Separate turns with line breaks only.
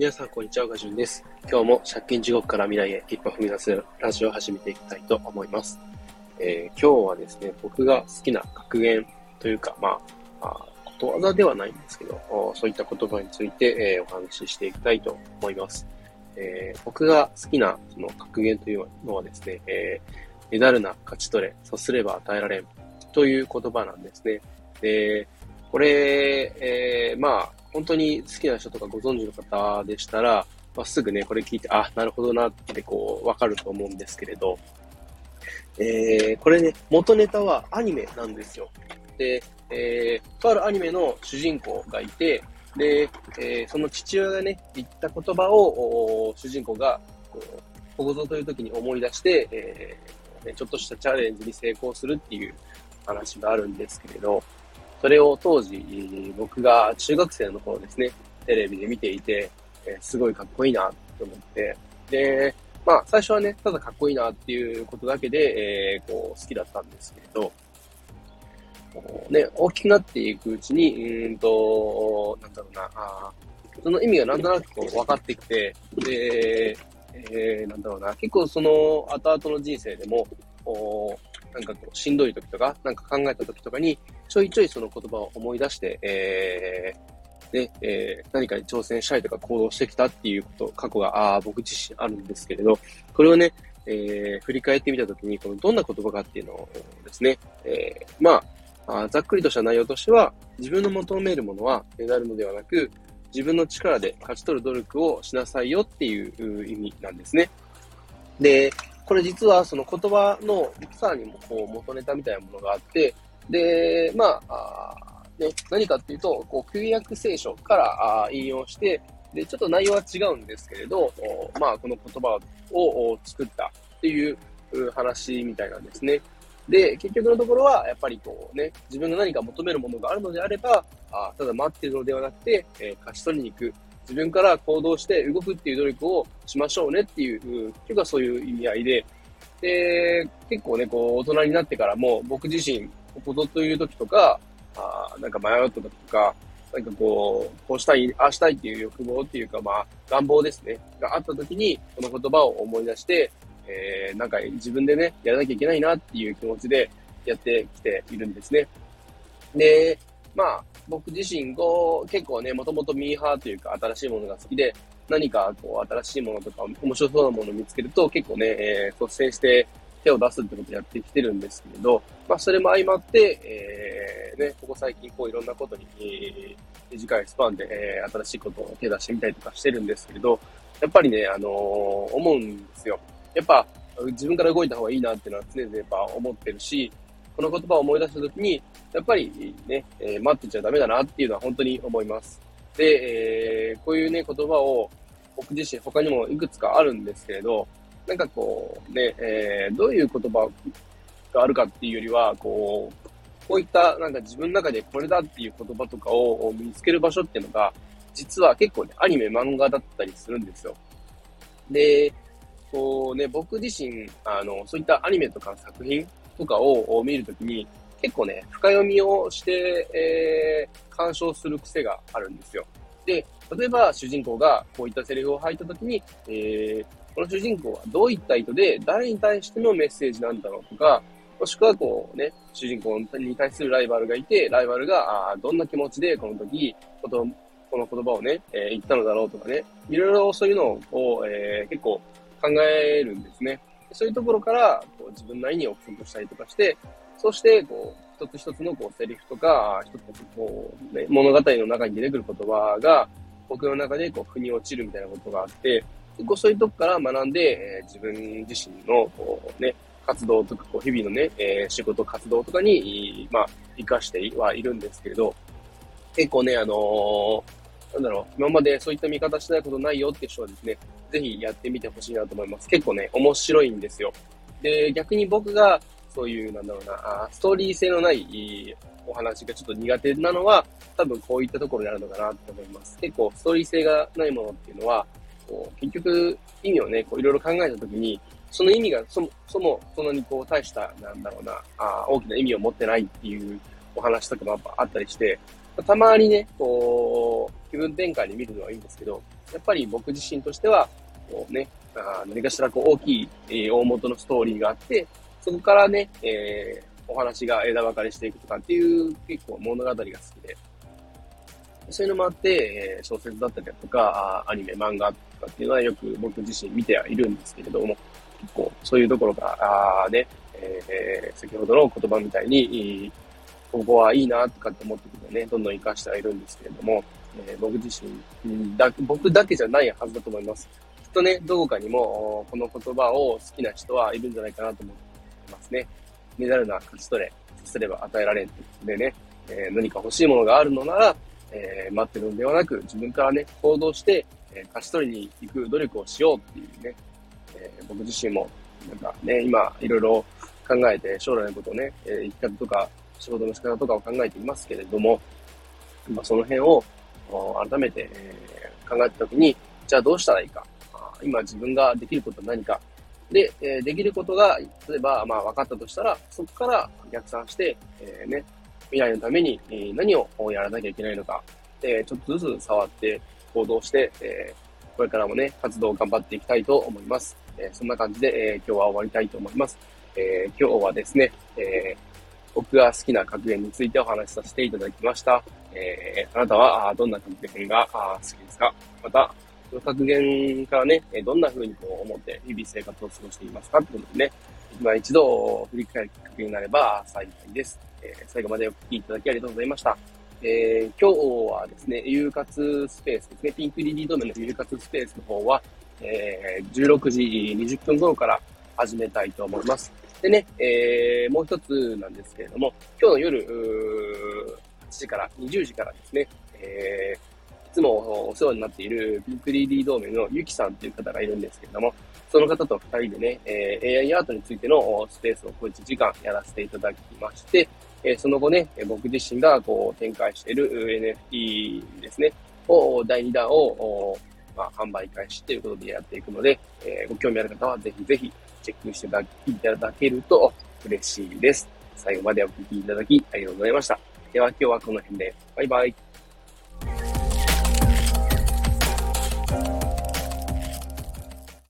皆さん、こんにちは。ガジュンです。今日も借金地獄から未来へ一歩踏み出すラジオを始めていきたいと思います。えー、今日はですね、僕が好きな格言というか、まあ、あことわざではないんですけど、そういった言葉について、えー、お話ししていきたいと思います。えー、僕が好きなその格言というのはですね、えー、メダルな勝ち取れ、そうすれば与えられんという言葉なんですね。で、これ、えー、まあ、本当に好きな人とかご存知の方でしたら、まあ、すぐね、これ聞いて、あ、なるほどなってこう、わかると思うんですけれど、えー、これね、元ネタはアニメなんですよ。で、えー、とあるアニメの主人公がいて、で、えー、その父親がね、言った言葉を、主人公が、こう、ここぞという時に思い出して、えー、ね、ちょっとしたチャレンジに成功するっていう話があるんですけれど、それを当時、僕が中学生の頃ですね、テレビで見ていて、え、すごいかっこいいなと思って、で、まあ、最初はね、ただかっこいいなっていうことだけで、えー、こう、好きだったんですけれど、ね、大きくなっていくうちに、うんと、なんだろうな、あその意味がなんとなくこう分かってきて、で、えー、なんだろうな、結構その後々の人生でも、おなんかこう、しんどい時とか、なんか考えた時とかに、ちょいちょいその言葉を思い出して、えー、ね、えー、何かに挑戦したいとか行動してきたっていうこと、過去が、ああ、僕自身あるんですけれど、これをね、えー、振り返ってみたときに、このどんな言葉かっていうのをですね、えー、まあ、ざっくりとした内容としては、自分の求めるものはメダルのではなく、自分の力で勝ち取る努力をしなさいよっていう意味なんですね。で、これ実はその言葉のさらにもこう元ネタみたいなものがあって、で、まあ、あね、何かっていうと、こう、旧約聖書からあ引用して、で、ちょっと内容は違うんですけれど、まあ、この言葉を作ったっていう話みたいなんですね。で、結局のところは、やっぱりこうね、自分が何か求めるものがあるのであれば、あただ待ってるのではなくて、えー、勝ち取りに行く。自分から行動して動くっていう努力をしましょうねっていう、結局はそういう意味合いで、で、結構ね、こう、大人になってからも、僕自身、こことという時とか、あなんか迷った時とか、なんかこう、こうしたい、ああしたいっていう欲望っていうか、まあ、願望ですね、があった時に、この言葉を思い出して、えー、なんか自分でね、やらなきゃいけないなっていう気持ちでやってきているんですね。で、まあ、僕自身、こう、結構ね、もともとミーハーというか、新しいものが好きで、何かこう、新しいものとか、面白そうなものを見つけると、結構ね、えー、率先して手を出すってことをやってきてるんですけれど、まあ、それも相まって、えー、ね、ここ最近、こう、いろんなことに、えー、短いスパンで、えー、新しいことを手出してみたりとかしてるんですけれど、やっぱりね、あのー、思うんですよ。やっぱ、自分から動いた方がいいなっていうのは常々やっぱ思ってるし、この言葉を思い出したときに、やっぱりね、えー、待ってちゃダメだなっていうのは本当に思います。で、えー、こういうね、言葉を僕自身他にもいくつかあるんですけれど、なんかこう、ね、えー、どういう言葉があるかっていうよりは、こう、こういったなんか自分の中でこれだっていう言葉とかを見つける場所っていうのが、実は結構ね、アニメ、漫画だったりするんですよ。で、こうね、僕自身、あの、そういったアニメとか作品とかを見るときに、結構ね、深読みをして、えー、鑑賞する癖があるんですよ。で、例えば主人公がこういったセリフを吐いたときに、えー、この主人公はどういった意図で誰に対してのメッセージなんだろうとか、もしくはこうね、主人公に対するライバルがいて、ライバルがあどんな気持ちでこの時、このこの言葉をね、えー、言ったのだろうとかね、いろいろそういうのを、えー、結構考えるんですね。そういうところから、こう自分なりに憶測したりとかして、そして、こう、一つ一つのこうセリフとか、一つこう、ね、物語の中に出てくる言葉が、僕の中でこう、腑に落ちるみたいなことがあって、結構そういうとこから学んで、えー、自分自身の、こうね、活動とか、こう、日々のね、えー、仕事活動とかに、まあ、活かしてはいるんですけれど、結構ね、あのー、なんだろう、今までそういった見方してないことないよって人はですね、ぜひやってみてほしいなと思います。結構ね、面白いんですよ。で、逆に僕が、そういう、なんだろうな、ストーリー性のないお話がちょっと苦手なのは、多分こういったところになるのかなと思います。結構、ストーリー性がないものっていうのは、こう結局、意味をね、こういろいろ考えたときに、その意味がそもそもそんなにこう大した、なんだろうな、あ大きな意味を持ってないっていうお話とかもあったりして、たまにね、こう気分転換に見るのはいいんですけど、やっぱり僕自身としては、こうね、あ何かしらこう大きい、えー、大元のストーリーがあって、そこからね、えー、お話が枝分かれしていくとかっていう結構物語が好きで、そういうのもあって、えー、小説だったりだとか、アニメ、漫画とかっていうのはよく僕自身見てはいるんですけれども、結構そういうところが、あね、えー、先ほどの言葉みたいに、ここはいいなとかって思ってくるね、どんどん活かしてはいるんですけれども、えー、僕自身だ、僕だけじゃないはずだと思います。きっとね、どこかにも、この言葉を好きな人はいるんじゃないかなと思ってますね。メダルな勝ち取れ、すれば与えられんってでね、えー、何か欲しいものがあるのなら、えー、待ってるんではなく、自分からね、行動して、えー、勝ち取りに行く努力をしようっていうね、えー、僕自身も、なんかね、今、いろいろ考えて、将来のことをね、えー、生き方とか、仕事の仕方とかを考えていますけれども、まあ、その辺を改めて、え、考えたときに、じゃあどうしたらいいか。今自分ができることは何か。で、え、できることが、例えば、まあ分かったとしたら、そこから逆算して、えー、ね、未来のために、何をやらなきゃいけないのか、え、ちょっとずつ触って行動して、え、これからもね、活動を頑張っていきたいと思います。え、そんな感じで、え、今日は終わりたいと思います。え、今日はですね、えー、僕が好きな格言についてお話しさせていただきました。えー、あなたはどんな格言が好きですか？また、その格言からね、どんな風にこう思って日々生活を過ごしていますかってことでね、今一度振り返るきっかけになれば幸いです。えー、最後までお聞きいただきありがとうございました。えー、今日はですね、夕活スペースですね、ピンクリリードメの夕活スペースの方は、えー、16時20分頃から始めたいと思います。でね、えー、もう一つなんですけれども、今日の夜、8時から20時からですね、えー、いつもお世話になっているピンクリーディー同盟のゆきさんという方がいるんですけれども、その方と二人でね、えー、AI アートについてのスペースを小1時間やらせていただきまして、えー、その後ね、僕自身がこう展開している NFT ですね、を、第2弾を、まあ、販売開始ということでやっていくので、えー、ご興味ある方はぜひぜひチェックしていただけると嬉しいです。最後までお聴きいただきありがとうございました。では今日はこの辺で。バイバイ。